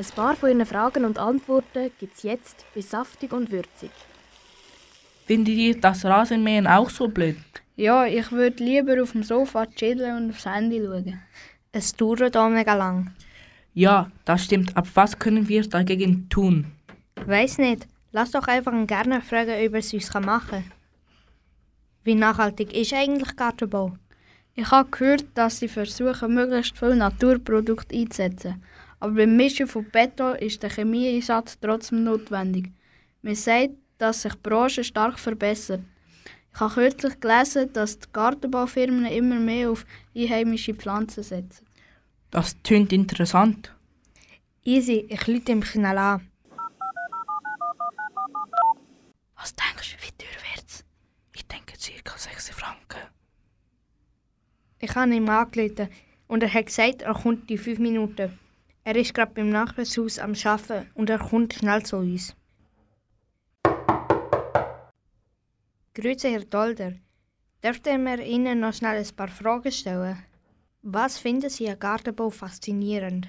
Ein paar von Ihren Fragen und Antworten gibt es jetzt bei Saftig und Würzig. Findet ihr das Rasenmähen auch so blöd? Ja, ich würde lieber auf dem Sofa chillen und aufs Handy schauen. Es dauert auch mega lang. Ja, das stimmt. Aber was können wir dagegen tun? Weiß nicht. Lass doch einfach einen Gärtner fragen, ob er es uns machen kann. Wie nachhaltig ist eigentlich Gartenbau? Ich habe gehört, dass sie versuchen, möglichst viele Naturprodukte einzusetzen. Aber beim Mischen von Beton ist der Chemieeinsatz trotzdem notwendig. Man sagt, dass sich die Branche stark verbessert. Ich habe kürzlich gelesen, dass die Gartenbaufirmen immer mehr auf einheimische Pflanzen setzen. Das tönt interessant. Easy, ich lüte ihm schnell an. Was denkst du, wie teuer wird's? Ich denke ca. 6 Franken. Ich habe ihm angerufen und er hat gesagt, er kommt in fünf Minuten. Er ist gerade beim Nachbarshaus am Arbeiten und er kommt schnell zu uns. Grüße, Herr Dolder. Dürfte mir Ihnen noch schnell ein paar Fragen stellen? Was finden Sie an Gartenbau faszinierend?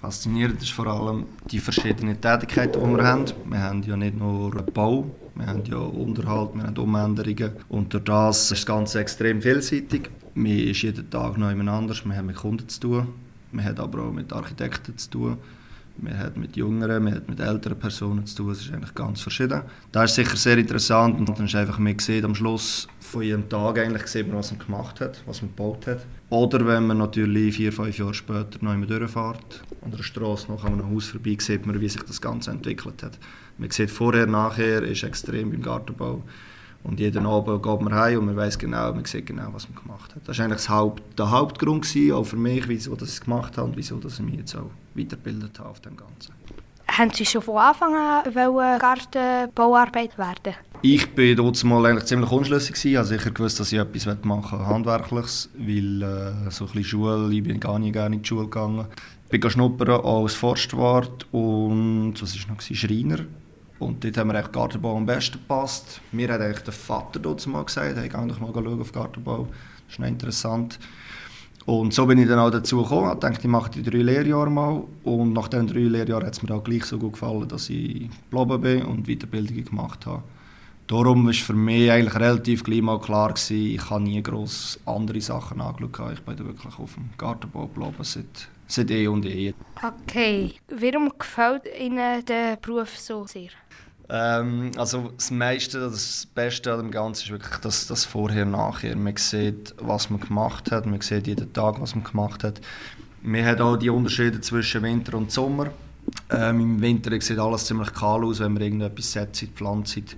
Faszinierend ist vor allem die verschiedenen Tätigkeiten, die wir haben. Wir haben ja nicht nur Bau, wir haben ja Unterhalt, wir haben Umänderungen. Und durch das ist das Ganze extrem vielseitig. Man ist jeden Tag noch jemand anders, wir haben mit Kunden zu tun, wir haben aber auch mit Architekten zu tun. Man hat mit jüngeren, man hat mit älteren Personen zu tun. Es ist eigentlich ganz verschieden. Das ist sicher sehr interessant und dann ist einfach mehr gesehen am Schluss von jedem Tag eigentlich gesehen, was man gemacht hat, was man gebaut hat. Oder wenn man natürlich vier, fünf Jahre später noch einmal durchfährt, an der Straße noch an einem Haus vorbei, sieht man, wie sich das Ganze entwickelt hat. Man sieht vorher, nachher ist extrem im Gartenbau. Und jeden Abend geht man heim und man weiß genau, man sieht genau, was man gemacht hat. Das war eigentlich das Haupt, der Hauptgrund gewesen, auch für mich, wieso dass ich es gemacht habe und wieso dass ich mich jetzt auch weitergebildet habe auf dem Ganzen. Haben Sie schon von Anfang an Gartenbauarbeit werden? Ich war dort mal eigentlich ziemlich unschlüssig. Ich habe sicher gewusst, dass ich etwas machen will, Handwerkliches, weil äh, so ein bisschen Schule, ich bin gar nicht gerne in die Schule gegangen. Ich bin schnuppern als Forstwart und was war noch? Schreiner. Und dort haben wir eigentlich Gartenbau am besten gepasst. Mir hat eigentlich der Vater dort mal gesagt, hey, geh doch mal schauen auf Gartenbau. Das ist interessant. Und so bin ich dann auch dazu gekommen. Ich dachte, ich mache die drei Lehrjahre mal. Und nach diesen drei Lehrjahren hat es mir auch gleich so gut gefallen, dass ich geblieben bin und Weiterbildungen gemacht habe. Darum war für mich eigentlich relativ gleich mal klar, gewesen, ich habe nie gross andere Sachen angeschaut. Ich bin wirklich auf dem Gartenbau geblieben seit, seit eh und eh. Okay. Warum gefällt Ihnen der Beruf so sehr? Ähm, also das meiste, das Beste an dem Ganzen ist wirklich das, das Vorher-Nachher. Man sieht, was man gemacht hat, man sieht jeden Tag, was man gemacht hat. Man hat auch die Unterschiede zwischen Winter und Sommer. Ähm, Im Winter sieht alles ziemlich kahl aus, wenn man irgendetwas setzt, pflanzt.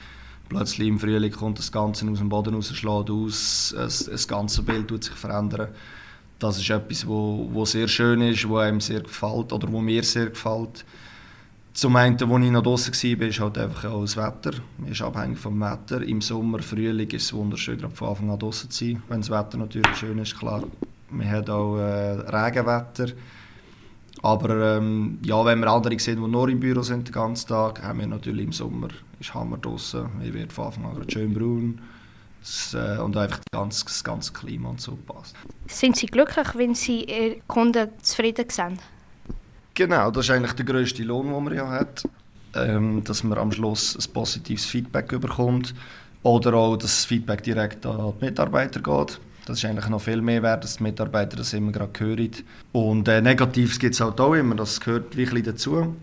Plötzlich im Frühling kommt das Ganze aus dem Boden raus, schlägt aus, das, das ganze Bild tut sich verändern. Das ist etwas, wo, wo sehr schön ist, wo einem sehr gefällt oder wo mir sehr gefällt. Zum einen, als ich noch draußen war, ist halt einfach auch das Wetter. Man ist abhängig vom Wetter. Im Sommer, Frühling ist es wunderschön, von Anfang an draußen zu sein, wenn das Wetter natürlich schön ist, klar. Man hat auch äh, Regenwetter. Aber ähm, ja, wenn wir andere sehen, die nur im Büro sind den ganzen Tag, haben wir natürlich im Sommer ist Hammer draußen. Ich werde von Anfang an schön braun. Das, äh, und einfach das ganze, das ganze Klima und so passt. Sind Sie glücklich, wenn Sie Ihre Kunden zufrieden sind? Genau, das ist eigentlich der grösste Lohn, den man ja hat. Ähm, dass man am Schluss ein positives Feedback bekommt. Oder auch, dass das Feedback direkt an die Mitarbeiter geht. Das ist eigentlich noch viel mehr wert, dass die Mitarbeiter das immer gerade hören. Und äh, Negatives gibt es halt auch immer, das gehört wirklich dazu.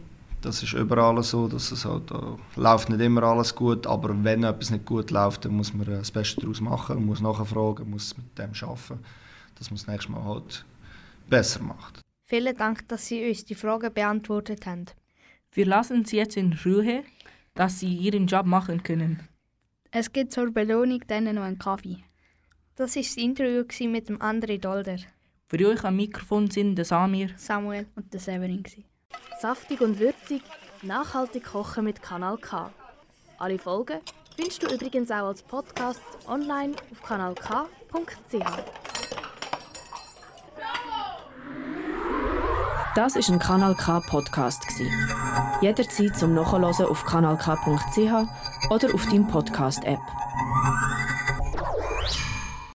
Das ist überall so, dass es halt, äh, läuft nicht immer alles gut, aber wenn etwas nicht gut läuft, dann muss man äh, das Beste daraus machen, muss nachfragen, muss mit dem arbeiten, dass man das nächste Mal halt besser macht. Vielen Dank, dass Sie uns die Fragen beantwortet haben. Wir lassen Sie jetzt in Ruhe, dass Sie Ihren Job machen können. Es gibt zur Belohnung dann noch einen Kaffee. Das war das Interview mit dem André Dolder. Für euch am Mikrofon sind der Samir, Samuel und der Severin. Saftig und würzig, nachhaltig kochen mit Kanal K. Alle Folgen findest du übrigens auch als Podcast online auf kanalk.ch. Das ist ein Kanal K Podcast Jederzeit zum Nachhören auf kanalk.ch oder auf deinem Podcast App.